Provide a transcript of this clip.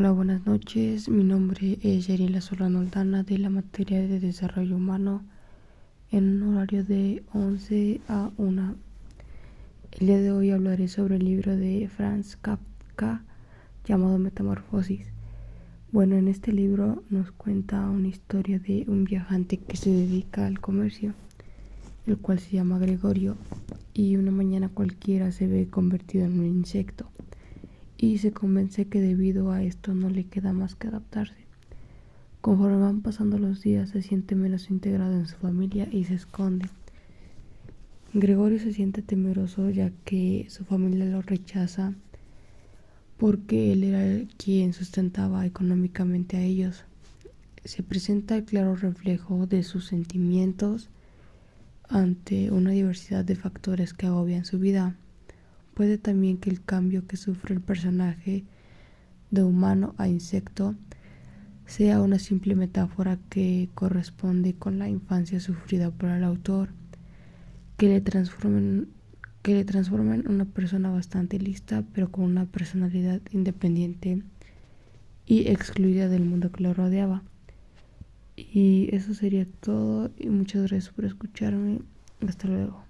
Hola, buenas noches. Mi nombre es Yarila Solano Aldana de la materia de desarrollo humano en un horario de 11 a 1. El día de hoy hablaré sobre el libro de Franz Kafka llamado Metamorfosis. Bueno, en este libro nos cuenta una historia de un viajante que se dedica al comercio, el cual se llama Gregorio, y una mañana cualquiera se ve convertido en un insecto y se convence que debido a esto no le queda más que adaptarse. Conforme van pasando los días se siente menos integrado en su familia y se esconde. Gregorio se siente temeroso ya que su familia lo rechaza porque él era quien sustentaba económicamente a ellos. Se presenta el claro reflejo de sus sentimientos ante una diversidad de factores que agobian su vida. Puede también que el cambio que sufre el personaje de humano a insecto sea una simple metáfora que corresponde con la infancia sufrida por el autor, que le transforma que le transforma en una persona bastante lista, pero con una personalidad independiente y excluida del mundo que lo rodeaba. Y eso sería todo y muchas gracias por escucharme. Hasta luego.